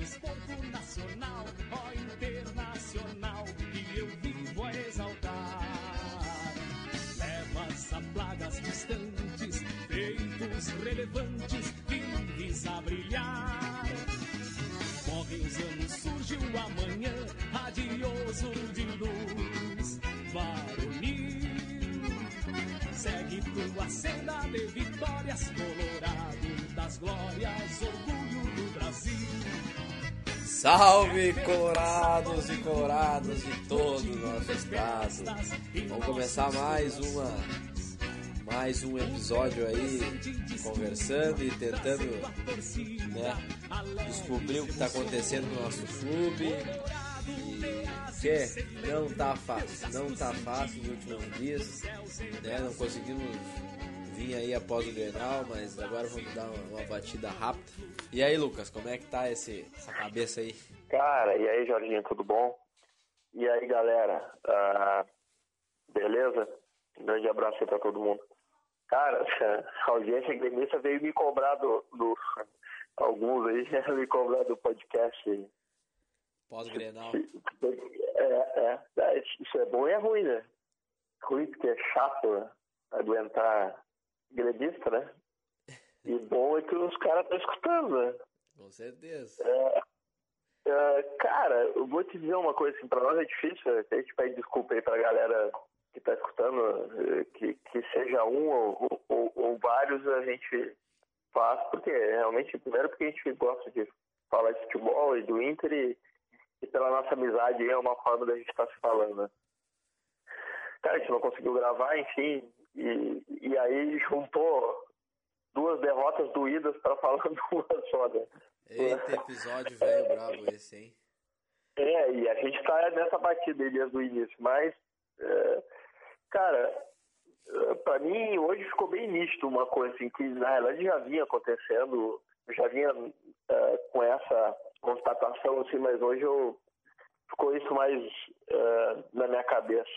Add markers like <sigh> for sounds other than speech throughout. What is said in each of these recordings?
desporto nacional, ó internacional, que eu vivo a exaltar. Levas a plagas distantes, feitos relevantes, vires a brilhar. Morrem os anos, surge o amanhã, radioso de luz, varonil. Segue tua senda de vitórias, colorado das glórias, orgulho do Brasil. Salve colorados e coloradas de todo o nosso estado. Vamos começar mais uma mais um episódio aí conversando e tentando né, descobrir o que está acontecendo no nosso clube. Que não tá fácil, não tá fácil nos últimos dias, né? Não conseguimos vir aí após o Grenal, mas agora vamos dar uma, uma batida rápida. E aí, Lucas, como é que tá esse, essa cabeça aí? Cara, e aí, Jorginho, tudo bom? E aí, galera, uh, beleza? Um grande abraço aí pra todo mundo. Cara, <laughs> a audiência gremista veio me cobrar do, do alguns aí, <laughs> me cobrar do podcast. Pós-Grenal. É, é, é, isso é bom e é ruim, né? Ruim porque é chato aguentar gremista, né? <laughs> E bom é que os caras estão escutando, né? Com certeza. É, é, cara, eu vou te dizer uma coisa, assim, pra nós é difícil, a gente pede desculpa aí pra galera que tá escutando, que, que seja um ou, ou, ou vários a gente faz, porque realmente, primeiro porque a gente gosta de falar de futebol e do Inter e, e pela nossa amizade é uma forma da gente estar tá se falando, né? Cara, a gente não conseguiu gravar, enfim, e, e aí juntou duas derrotas doídas para falar duas só, né? Eita, episódio velho bravo esse, hein? É, e a gente tá nessa batida aí desde o início, mas, é, cara, para mim hoje ficou bem nítido uma coisa assim, que na realidade já vinha acontecendo, já vinha é, com essa constatação, assim, mas hoje eu, ficou isso mais é, na minha cabeça.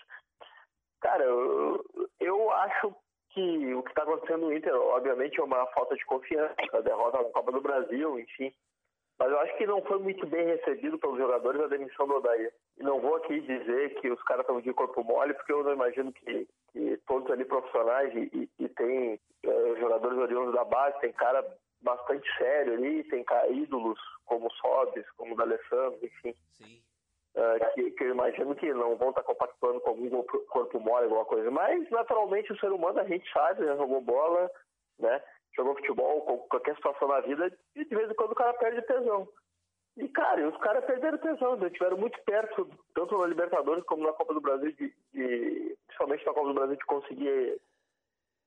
Cara, eu, eu acho que o que está acontecendo no Inter, obviamente, é uma falta de confiança, a derrota na Copa do Brasil, enfim. Mas eu acho que não foi muito bem recebido pelos jogadores a demissão do Odair. E não vou aqui dizer que os caras estão de corpo mole, porque eu não imagino que, que todos ali profissionais e, e, tem uh, jogadores oriundos da base, tem cara bastante sério ali, tem ídolos como Sobis, como o D'Alessandro, enfim. Sim. Uh, que, que, eu imagino que não vão estar compactuando com algum corpo mole, alguma coisa. Mas, naturalmente, o ser humano, a gente sabe, já jogou bola, né? Jogou futebol, qualquer situação na vida, e de vez em quando o cara perde tesão. E, cara, os caras perderam tesão, eles estiveram muito perto, tanto na Libertadores como na Copa do Brasil, de, de, principalmente na Copa do Brasil, de conseguir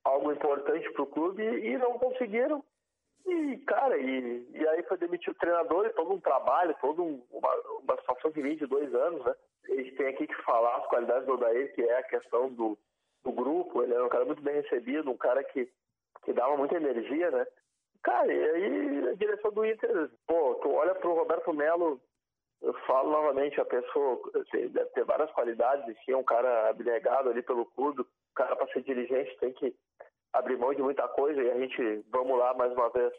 algo importante para o clube e não conseguiram. E, cara, e, e aí foi demitir o treinador e todo um trabalho, toda um, uma, uma situação de dois anos, né? A gente tem aqui que falar as qualidades do Odair, que é a questão do, do grupo. Ele era um cara muito bem recebido, um cara que, que dava muita energia, né? Cara, e aí a direção do Inter, pô, tu olha pro Roberto Melo, eu falo novamente, a pessoa assim, deve ter várias qualidades, enfim, é um cara abnegado ali pelo clube, o cara para ser dirigente tem que abrir mão de muita coisa e a gente, vamos lá mais uma vez,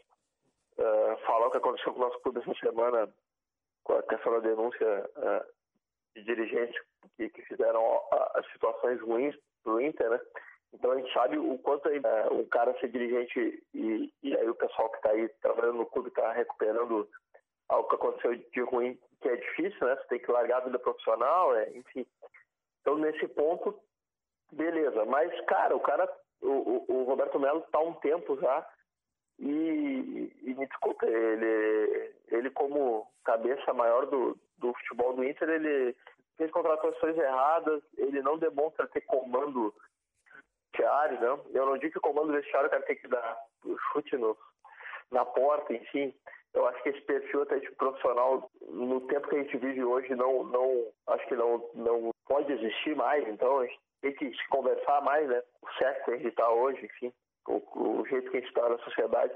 uh, falar o que aconteceu com o nosso clube essa semana, com a questão da denúncia uh, de dirigentes que, que fizeram as situações ruins do Inter, né? Então a gente sabe o quanto é um cara ser dirigente e, e aí o pessoal que está aí trabalhando no clube está recuperando algo que aconteceu de ruim, que é difícil, né? Você tem que largar a vida profissional, é, enfim. Então nesse ponto, beleza. Mas, cara, o cara o, o, Roberto Melo está há um tempo já e, e, me desculpe, ele, ele como cabeça maior do, do futebol do Inter, ele fez contratações erradas, ele não demonstra ter comando vestiário, não. Eu não digo que o comando vestiário o cara tem que dar chute no, na porta, enfim. Eu acho que esse perfil até de profissional, no tempo que a gente vive hoje, não, não acho que não, não pode existir mais. Então a gente tem que se conversar mais, né? O certo que a gente está hoje, enfim, o, o, jeito que a gente está na sociedade.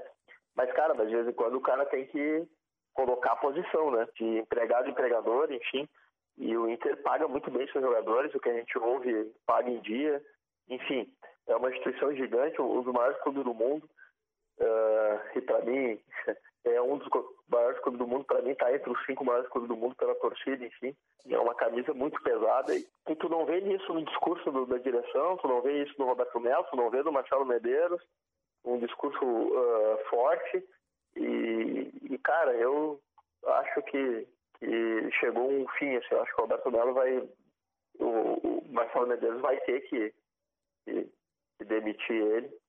Mas, cara, de vez em quando o cara tem que colocar a posição, né? De empregado empregador, enfim. E o Inter paga muito bem seus jogadores, o que a gente ouve paga em dia. Enfim, é uma instituição gigante, um dos maiores clubes do mundo. Uh, e para mim, <laughs> é um dos maiores clubes do mundo. Para mim, está entre os cinco maiores clubes do mundo pela torcida, enfim. É uma camisa muito pesada. E, tu não vê isso no discurso do, da direção, tu não vê isso no Roberto Melo, tu não vê no Marcelo Medeiros. Um discurso uh, forte. E, e, cara, eu acho que, que chegou um fim. Assim, acho que o Roberto Melo vai. O, o Marcelo Medeiros vai ter que, que, que demitir ele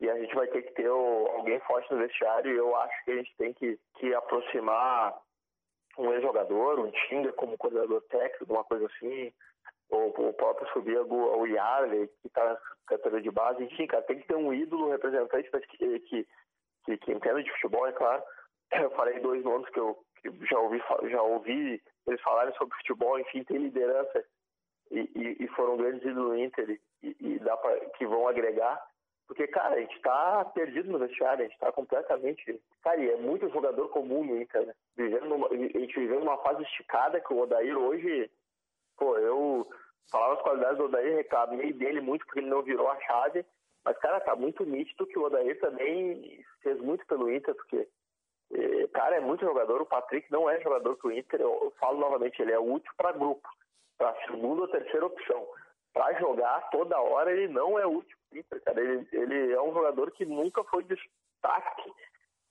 e a gente vai ter que ter alguém forte no vestiário e eu acho que a gente tem que, que aproximar um ex-jogador, um Tinga como coordenador técnico, uma coisa assim, ou o próprio subir o Yarley, que está na categoria de base, enfim, cara, tem que ter um ídolo representante que, que, que, que entenda de futebol, é claro. <clears throat> Eu falei dois nomes que eu que já ouvi, já ouvi eles falarem sobre futebol, enfim, tem liderança e, e, e foram grandes ídolos do Inter e, e dá pra, que vão agregar. Porque, cara, a gente tá perdido no vestiário, a gente tá completamente. Cara, e é muito jogador comum no Inter, né? Vivendo numa, a gente vivendo uma fase esticada que o Odair hoje. Pô, eu falava as qualidades do Odair, reclamei dele muito porque ele não virou a chave. Mas, cara, tá muito nítido que o Odair também fez muito pelo Inter, porque, eh, cara, é muito jogador. O Patrick não é jogador pro Inter. Eu, falo novamente, ele é útil para grupo, para segunda ou terceira opção para jogar toda hora, ele não é útil. Cara. Ele, ele é um jogador que nunca foi destaque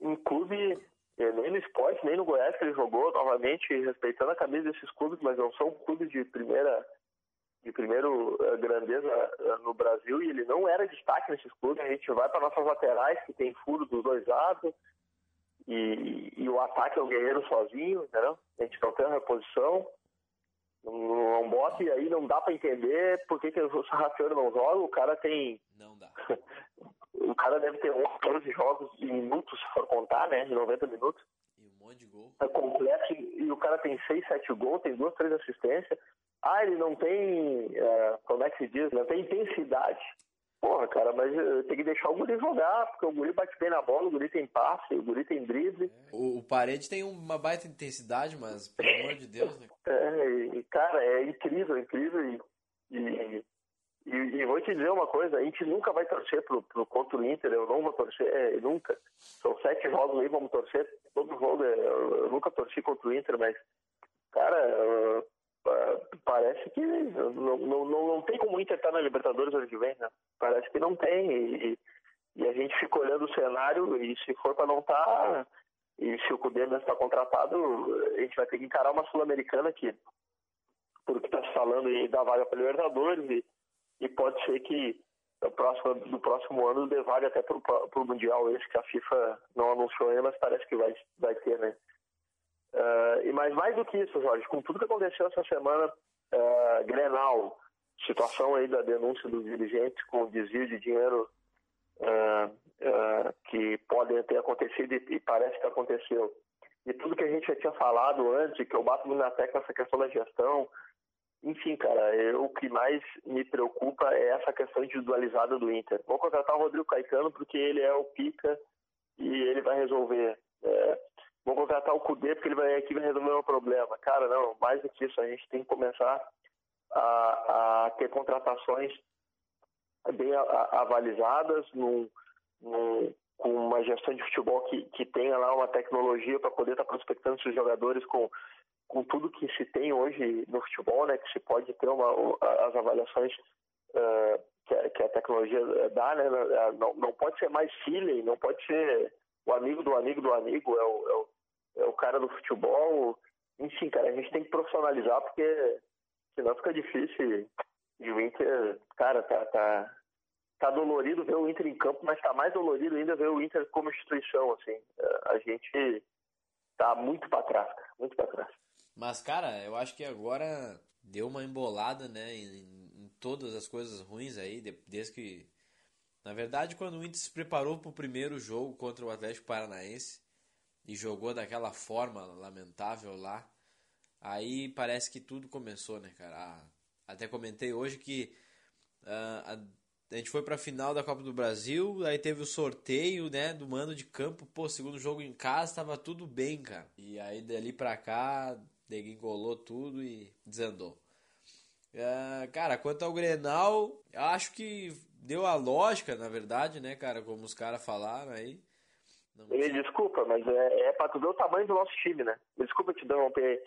em clube, eh, nem no esporte, nem no Goiás que ele jogou, novamente respeitando a camisa desses clubes, mas não são clubes de primeira de primeiro uh, grandeza uh, no Brasil e ele não era destaque nesses clubes. A gente vai para nossas laterais, que tem furo dos dois lados, e, e o ataque é o guerreiro sozinho, entendeu? A gente não tem uma reposição não bota e aí não dá para entender por que, que o Sarrafiano não joga. O cara tem. Não dá. <laughs> o cara deve ter 11, 12 jogos em minutos, se for contar, né? De 90 minutos. E um monte de gol. É completo e o cara tem 6, 7 gols, tem duas, três assistências. Ah, ele não tem. Uh, como é que se diz? Não tem intensidade. Porra, cara, mas tem que deixar o guri jogar, porque o guri bate bem na bola, o guri tem passe, o guri tem drible. O, o Parede tem uma baita intensidade, mas pelo amor de Deus, né? É, e, cara, é incrível, incrível. E, e, e, e, vou te dizer uma coisa, a gente nunca vai torcer pro, pro contra o Inter, eu não vou torcer, é, nunca. São sete jogos aí, vamos torcer, todo jogo, é, eu nunca torci contra o Inter, mas, cara, parece que não, não, não, tem como o Inter estar na Libertadores ano que vem, né? Parece que não tem. E, e a gente fica olhando o cenário e se for para não estar, tá, e se o Cudê não está contratado, a gente vai ter que encarar uma Sul-Americana aqui. Porque está se falando aí da vaga para Libertadores e, e pode ser que no próximo, no próximo ano dê vaga até para o Mundial esse que a FIFA não anunciou ainda, mas parece que vai, vai ter, né? Uh, e mais, mais do que isso, Jorge, com tudo que aconteceu essa semana, uh, Grenal, situação aí da denúncia dos dirigentes com desvio de dinheiro uh, que podem ter acontecido e, e, parece que aconteceu. E tudo que a gente já tinha falado antes, que eu bato na tecla essa questão da gestão, enfim, cara, eu, o que mais me preocupa é essa questão individualizada do Inter. Vou contratar o Rodrigo Caetano porque ele é o pica e ele vai resolver. É, vou contratar o Cudê porque ele vai aqui vai resolver o problema. Cara, não, mais do que isso, a gente tem que começar a, a ter contratações bem avalizadas, num, num, com uma gestão de futebol que, que tenha lá uma tecnologia para poder estar tá prospectando esses jogadores com, com tudo que se tem hoje no futebol, né, que se pode ter uma, as avaliações uh, que, a, tecnologia dá, né, não, não pode ser mais feeling, não pode ser o amigo do amigo do amigo, é o, é o, é o cara do futebol, enfim, cara, a gente tem que profissionalizar porque senão fica difícil. E o Inter, cara, tá, tá, tá dolorido ver o Inter em campo, mas tá mais dolorido ainda ver o Inter como instituição, assim. A gente tá muito para trás, cara, muito para trás. Mas, cara, eu acho que agora deu uma embolada, né, em, em todas as coisas ruins aí, desde que... Na verdade, quando o Inter se preparou para o primeiro jogo contra o Atlético Paranaense e jogou daquela forma lamentável lá, Aí parece que tudo começou, né, cara? Ah, até comentei hoje que uh, a, gente foi pra final da Copa do Brasil, aí teve o sorteio, né, do mando de campo. Pô, segundo jogo em casa, tava tudo bem, cara. E aí dali pra cá, degringolou tudo e desandou. Uh, cara, quanto ao Grenal, acho que deu a lógica, na verdade, né, cara, como os caras falaram aí. Me desculpa, mas é, é pra tu ver o tamanho do nosso time, né? Me desculpa te interromper.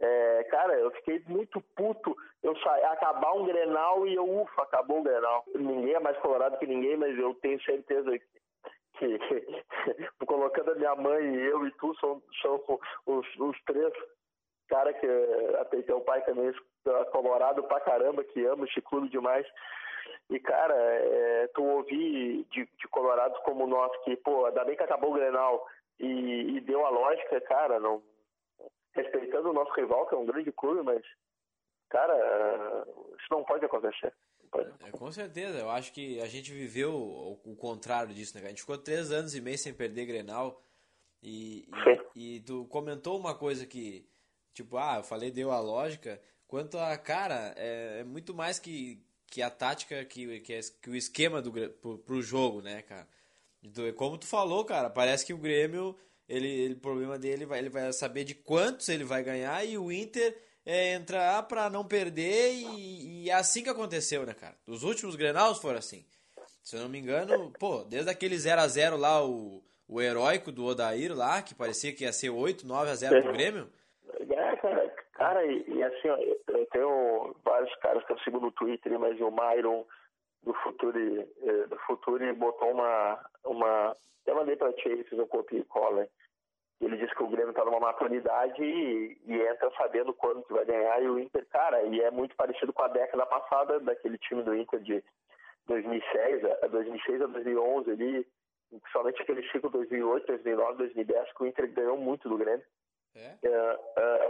É, cara, eu fiquei muito puto. Eu acabar um Grenal e eu, ufa, acabou o Grenal. Ninguém é mais colorado que ninguém, mas eu tenho certeza que, que <laughs> colocando a minha mãe e eu e tu são, são os, os três cara que até teu pai também é colorado pra caramba, que ama o clube demais. E, cara, é, tu ouvir de, de colorados como nós, que, pô, ainda bem que acabou o Grenal e, e deu a lógica, cara, não, respeitando o nosso rival, que é um grande clube, mas, cara, isso não pode acontecer. É, com certeza, eu acho que a gente viveu o, o, contrário disso, né? A gente ficou três anos e meio sem perder Grenal e, e, e tu comentou uma coisa que, tipo, ah, eu falei deu a lógica, quanto a, cara, é, é muito mais que, que a tática, que, que, é, que o esquema do, pro, pro jogo, né, cara? Como tu falou, cara, parece que o Grêmio ele, ele, o problema dele vai, ele vai saber de quantos ele vai ganhar e o Inter é entrar para não perder e, e, é assim que aconteceu, né, cara? Os últimos Grenals foram assim. Se eu não me engano, pô, desde aquele 0 a 0 lá, o, o heróico do Odair lá, que parecia que ia ser 8, 9 a 0 pro Grêmio. É, cara, e, e assim, ó, eu tenho vários caras que eu sigo no Twitter, mas o Myron do Futuri, eh, do Futuri botou uma, uma eu mandei para ti, fiz um copia e cola. Ele disse que o Grêmio está numa maturidade e, e, entra sabendo quando que vai ganhar. E o Inter, cara, e é muito parecido com a década passada daquele time do Inter de 2006, a 2006 a 2011 ali, principalmente aquele ciclo 2008, 2009, 2010, que o Inter ganhou muito do Grêmio. É? Uh, uh, e o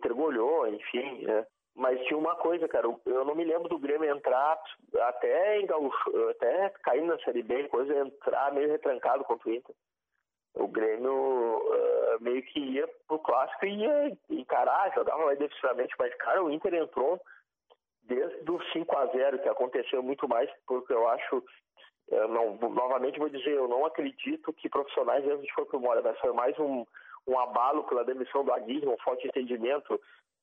Inter golhou, enfim. Uh, mas tinha uma coisa, cara, eu não me lembro do Grêmio entrar até, até caindo na Série B, coisa, entrar meio retrancado contra o Inter. O Grêmio uh, meio que ia pro clássico e ia encarar, jogava mais defensivamente, mas, cara, o Inter entrou desde o 5 a 0 que aconteceu muito mais, porque eu acho, eu não, novamente vou dizer, eu não acredito que profissionais dentro de Corpo Mora, mas foi mais um, um abalo pela demissão do Aguirre, um forte entendimento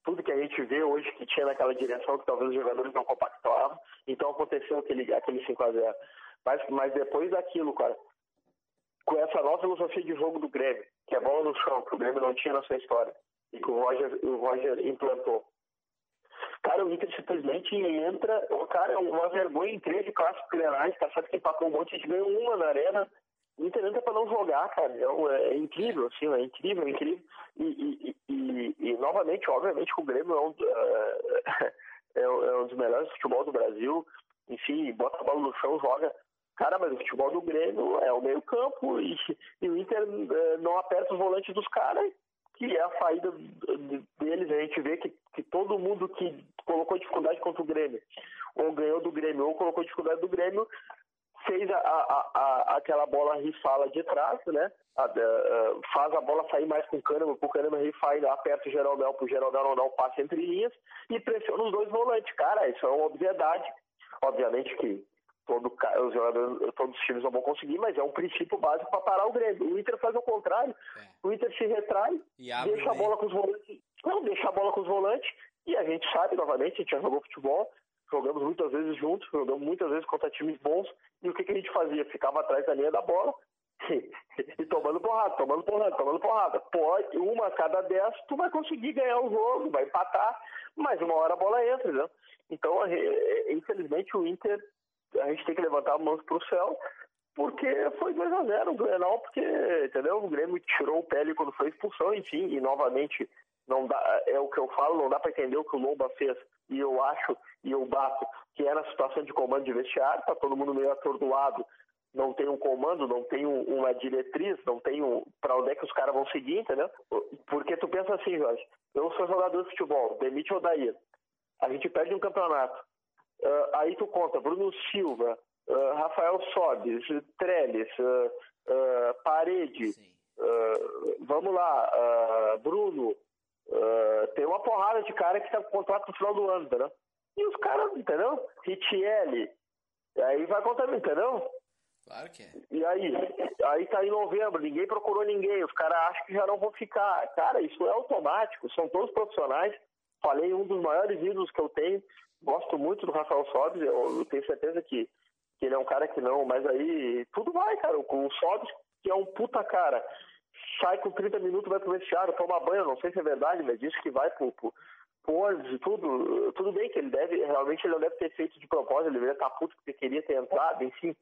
tudo que a gente vê hoje que tinha naquela direção que talvez os jogadores não compactavam. Então aconteceu aquele, aquele 5 a 0 mas, mas depois daquilo, cara, com essa nova filosofia de jogo do Grêmio, que é bola no chão, que o Grêmio não tinha na sua história, e que o Roger, o Roger implantou. Cara, o Inter simplesmente entra, cara, é uma vergonha em três de clássicos grenais, tá certo que empatou um monte, a gente ganhou uma na arena, o Inter entra para não jogar, cara. É, é, incrível, assim, é incrível, é incrível. E, e, e, e, novamente, obviamente, o Grêmio é um, é, é um dos melhores futebol do Brasil. Enfim, bota a bola no chão, joga. Cara, mas o futebol do Grêmio é o meio campo e, e o Inter é, não aperta os volantes dos caras, que é a saída deles. A gente vê que, que todo mundo que colocou dificuldade contra o Grêmio, ou ganhou do Grêmio, ou colocou dificuldade do Grêmio, fez a, a, a, aquela bola rifala de trás, né? faz a bola sair mais com o Kahneman, o Kahneman rifar aperta o Geraldão para o Geraldão não dar o passe entre linhas e pressiona os dois volantes. Cara, isso é uma obviedade. Obviamente que todo, os jogadores, todos os times não vão conseguir, mas é um princípio básico para parar o Grêmio. O Inter faz o contrário. É. O Inter se retrai, deixa a bola com os volantes. Não, deixa a bola com os volantes e a gente sabe, novamente, a gente já jogou futebol, jogamos muitas vezes juntos, jogamos muitas vezes contra times bons, e o que, que a gente fazia? Ficava atrás da linha da bola <laughs> e, tomando porrada, tomando porrada, tomando porrada. Pode, uma a cada dez, tu vai conseguir ganhar o jogo, vai empatar, mas uma hora a bola entra, né? Então, infelizmente, o Inter, a gente tem que levantar a mão pro céu, porque foi 2x0 o Grenal, porque, entendeu? O Grêmio tirou o pele quando foi expulsão, enfim, e novamente não dá, é o que eu falo, não dá para entender o que o Lomba fez. E eu acho, e eu bato, que era a situação de comando de vestiário, tá todo mundo meio atordoado, não tem um comando, não tem uma diretriz, não tem um, para onde é que os caras vão seguir, entendeu? Porque tu pensa assim, Jorge, eu sou jogador de futebol, demite o Daí, a gente perde um campeonato, uh, aí tu conta Bruno Silva, uh, Rafael Sobes, Trellis, uh, Parede, vamos lá, Bruno, Uh, tem uma porrada de cara que tá com contrato no final do ano, entendeu? E os caras, entendeu? Ritiel, aí vai contar, entendeu? Claro que é. E aí? Aí tá em novembro, ninguém procurou ninguém, os caras acham que já não vão ficar. Cara, isso é automático, são todos profissionais. Falei um dos maiores ídolos que eu tenho, gosto muito do Rafael Sobes, eu, eu tenho certeza que, que ele é um cara que não, mas aí tudo vai, cara. O, o Sobes que é um puta cara, sai com 30 minutos, vai pro vestiário, toma banho, não sei se é verdade, mas diz que vai pro, pro, e tudo. Tudo bem que ele deve, realmente ele não deve ter feito de propósito, ele deveria estar puto porque queria ter entrado, enfim.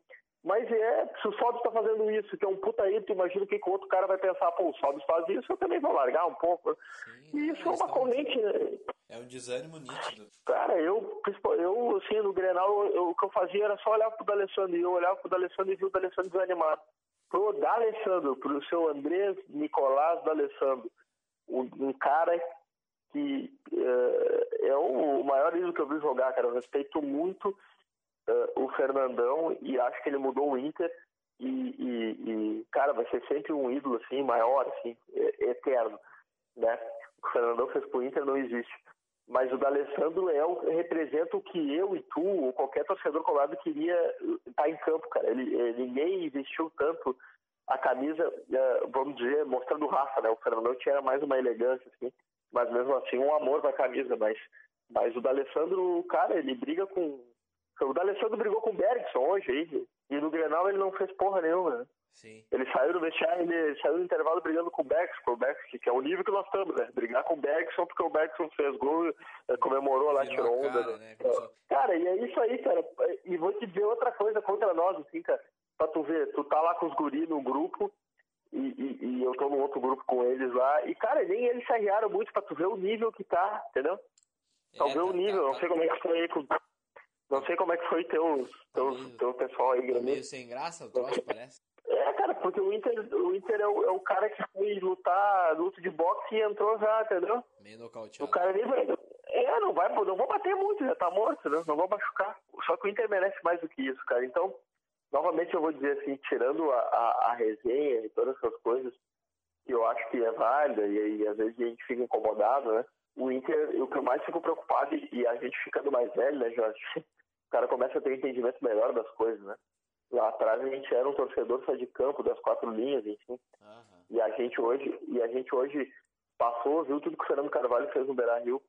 Mas é, se o Sobs está fazendo isso, que é um puta ídolo, imagina o que, que o outro cara vai pensar, pô, o Sobs faz isso, eu também vou largar um pouco. Sim, e isso é uma corrente. Né? É um desânimo nítido. Cara, eu, eu assim, no Grenal, eu, o que eu fazia era só olhar pro D'Alessandro, e eu olhava pro D'Alessandro e vi o D'Alessandro desanimado. Pro D'Alessandro, pro seu Andrés Nicolás D'Alessandro, um, um cara que é, é o maior ídolo que eu vi jogar, cara. Eu respeito muito uh, o Fernandão e acho que ele mudou o Inter e, e, e, cara, vai ser sempre um ídolo assim, maior, assim, eterno, né? O Fernandão fez pro Inter não existe. Mas o D'Alessandro é o, representa o que eu e tu, ou qualquer torcedor colado queria estar tá em campo, cara. Ele, ele, ninguém investiu tanto a camisa, uh, vamos dizer, mostrando raça, né? O Fernandão tinha mais uma elegância, assim, mas mesmo assim um amor da camisa, mas, mas o D'Alessandro, cara, ele briga com o D'Alessandro brigou com o Bergson hoje aí. E no Grenal ele não fez porra nenhuma, né? Sim. Ele saiu do vestiário, ele saiu do intervalo brigando com o Bergson, o Bergson, que é o nível que nós estamos, né? Brigar com o Bergson porque o Bergson fez gol, eh, comemorou lá, tirou onda. Cara, né? né? cara, e é isso aí, cara. E vou te dizer outra coisa contra nós, assim, cara. Pra tu ver, tu tá lá com os guris no grupo, e, e, e, eu tô no outro grupo com eles lá. E, cara, nem eles se arriaram muito pra tu ver o nível que tá, entendeu? Pra é, ver tá, o nível, tá, não sei como é que foi aí com não sei como é que foi teu, teu, meio, teu pessoal aí, Tá meio sem graça o troço, parece. É, cara, porque o Inter, o Inter é, o, é o cara que foi lutar, luta de boxe e entrou já, entendeu? Meio nocauteado. O cara nem vai. É, não vai, não vou bater muito, já tá morto, né? Não vou machucar. Só que o Inter merece mais do que isso, cara. Então, novamente eu vou dizer assim, tirando a, a, a resenha e todas essas coisas, que eu acho que é válida e, e às vezes a gente fica incomodado, né? O Inter, o que eu mais fico preocupado, e a gente ficando mais velho, né, Jorge? <laughs> o cara começa a ter um entendimento melhor das coisas, né? Lá atrás a gente era um torcedor só de campo, das quatro linhas, enfim. Uhum. E a gente hoje, e a gente hoje passou, viu tudo que o Fernando Carvalho fez no Beira-Rio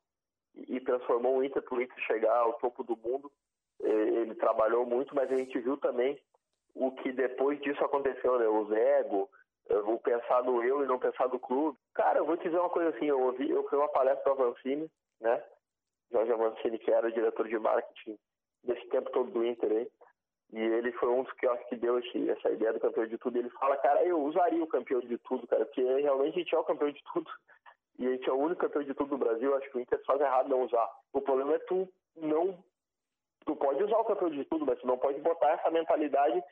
e, e transformou o Inter para o Inter chegar ao topo do mundo. Ele trabalhou muito, mas a gente viu também o que depois disso aconteceu, né? Os ego, o pensar no eu e não pensar no clube. Cara, eu vou te dizer uma coisa assim, eu ouvi, eu fui uma palestra do Avancini, né? Jorge Avancini, que era o diretor de marketing desse tempo todo do Inter aí. E ele foi um dos que eu acho que deu esse, essa ideia do campeão de tudo. Ele fala, cara, eu usaria o campeão de tudo, cara, porque realmente a gente é o campeão de tudo. E a gente é o único campeão de tudo do Brasil. Acho que o Inter faz errado não usar. O problema é tu não. Tu pode usar o campeão de tudo, mas tu não pode botar essa mentalidade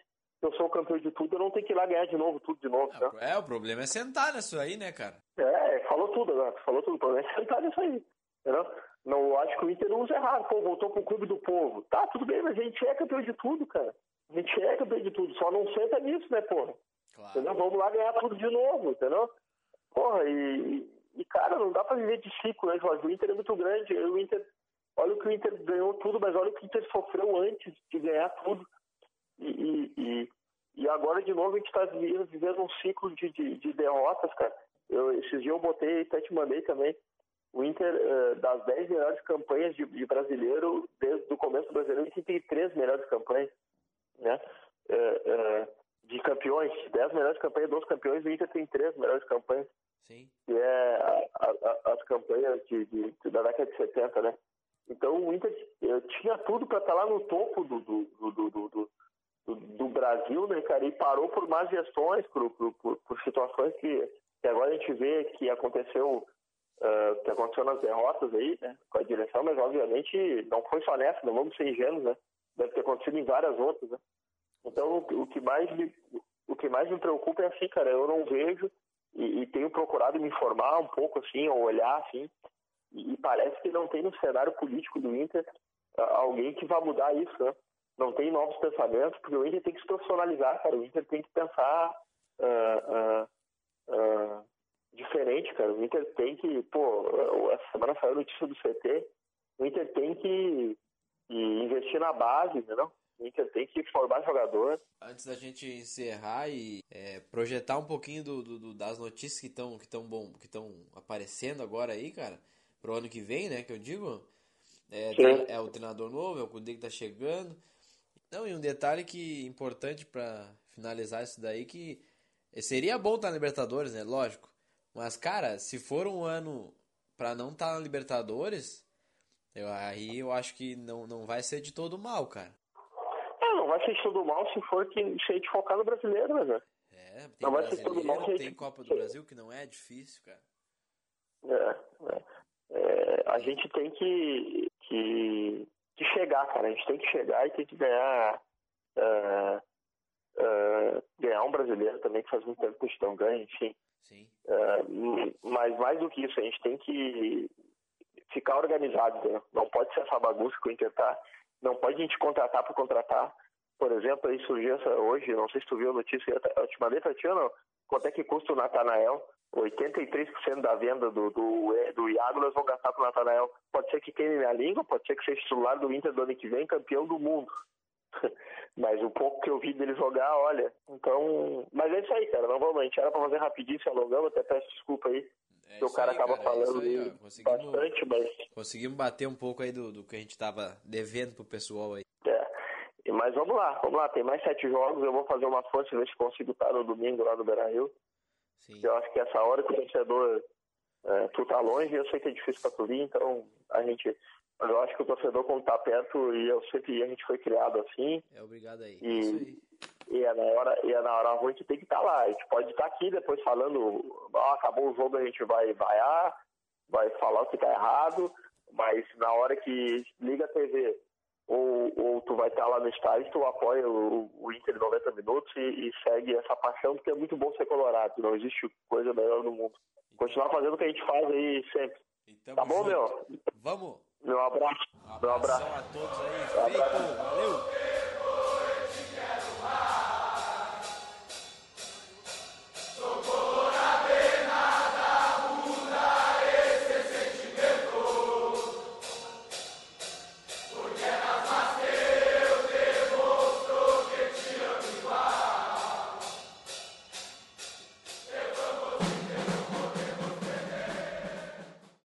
eu sou o campeão de tudo, eu não tenho que ir lá ganhar de novo, tudo de novo. Né? É, o problema é sentar nisso aí, né, cara? É, falou tudo, né? Falou tudo. O problema é sentar nisso aí. Entendeu? Não, acho que o Inter não usa errado. Pô, voltou pro clube do povo. Tá, tudo bem, mas a gente é campeão de tudo, cara. A gente é campeão de tudo. Só não senta nisso, né, porra? Claro. Entendeu? Vamos lá ganhar tudo de novo, entendeu? Porra, e, e cara, não dá pra viver de ciclo, né, Jorge? O Inter é muito grande. O Inter, olha o que o Inter ganhou tudo, mas olha o que o Inter sofreu antes de ganhar tudo. E, e, e, e agora, de novo, a gente está vivendo um ciclo de, de, de derrotas, cara. Eu, esses dias eu botei, até te mandei também, o Inter, uh, das 10 melhores campanhas de, de, brasileiro, desde o começo do brasileiro, Inter tem três melhores campanhas, né? Uh, uh, de campeões, 10 melhores campanhas, 12 campeões, o Inter tem três melhores campanhas. Sim. Que é a, a, as campanhas de, de, da década de 70, né? Então o Inter tinha tudo para estar tá lá no topo do, do, do, do, do, Brasil, né, cara? E parou por más gestões, por, por, por, por situações que, que agora a gente vê que aconteceu uh, que aconteceu nas derrotas aí, né, com a direção, mas obviamente não foi só nessa, não vamos ser ingênuos, né? Deve ter acontecido em várias outras, né? Então o, o que mais me, o que mais me preocupa é assim, cara, eu não vejo e, e tenho procurado me informar um pouco assim, ou olhar assim, e, e parece que não tem no cenário político do Inter uh, alguém que vá mudar isso, né? Não tem novos pensamentos, porque o Inter tem que se profissionalizar, cara. O Inter tem que pensar uh, uh, diferente, cara. O Inter tem que, pô, essa semana saiu a notícia do CT, o Inter tem que, que investir na base, entendeu? O Inter tem que formar jogador. Antes da gente encerrar e é, projetar um pouquinho do, do, das notícias que estão que tão bom, que estão aparecendo agora aí, cara, pro ano que vem, né? Que eu digo. É, é o treinador novo, é o Kudê que tá chegando. Não, e um detalhe que importante para finalizar isso daí que Seria bom estar na Libertadores, né? Lógico. Mas, cara, se for um ano pra não estar na Libertadores, eu, aí eu acho que não, não vai ser de todo mal, cara. É, não vai ser de todo mal se for que, se a gente focar no brasileiro, né? É, tem Não vai ser todo mal, tem gente. Copa do Brasil, que não é difícil, cara. É, é. É, a gente tem que, que, que chegar, cara. A gente tem que chegar e tem que ganhar. é, é, ganhar um brasileiro também, que faz muito tempo que a gente não ganha, enfim. Sim. É, m- mas mais do que isso, a gente tem que ficar organizado, né? Não pode ser essa bagunça que o Inter tá. Não pode a gente contratar por contratar. Por exemplo, aí surgiu essa hoje, não sei se tu viu a notícia, eu te mandei pra não? Quanto é que custa o Natanael? 83% da venda do, do, do Iago nós vamos gastar pro Natanael. Pode ser que queime minha língua, pode ser que seja titular do Inter do ano que vem, campeão do mundo. <laughs> Mas o pouco que eu vi dele jogar, olha. Então. Mas é isso aí, cara. Gente era pra fazer rapidinho, se alongamos, até peço desculpa aí. É que o cara aí, acaba cara, é falando aí, aí. Conseguimos, bastante, mas. conseguimos bater um pouco aí do, do que a gente tava devendo pro pessoal aí. É. Mas vamos lá, vamos lá. Tem mais sete jogos. Eu vou fazer uma força ver se consigo estar no domingo lá no Beira Rio. Sim. Eu acho que essa hora que o torcedor. É, tu tá longe, eu sei que é difícil pra tu vir, então a gente. Mas eu acho que o torcedor, quando tá perto, e eu sei que a gente foi criado assim, É obrigado aí. E- Isso aí. e é na hora, e é na hora ruim que tem que estar lá. A gente pode estar aqui depois falando, ah, acabou o jogo, a gente vai vaiar, vai falar o que tá errado, mas na hora que liga a TV, ou, ou tu vai estar lá no estádio, tu apoia o, o Inter em 90 minutos e, e segue essa paixão, porque é muito bom ser colorado, não existe coisa melhor no mundo. Continuar fazendo o que a gente faz aí sempre. Tá bom, junto. meu? Vamos. Meu abraço. Um abraço. a todos aí. Feito. Valeu.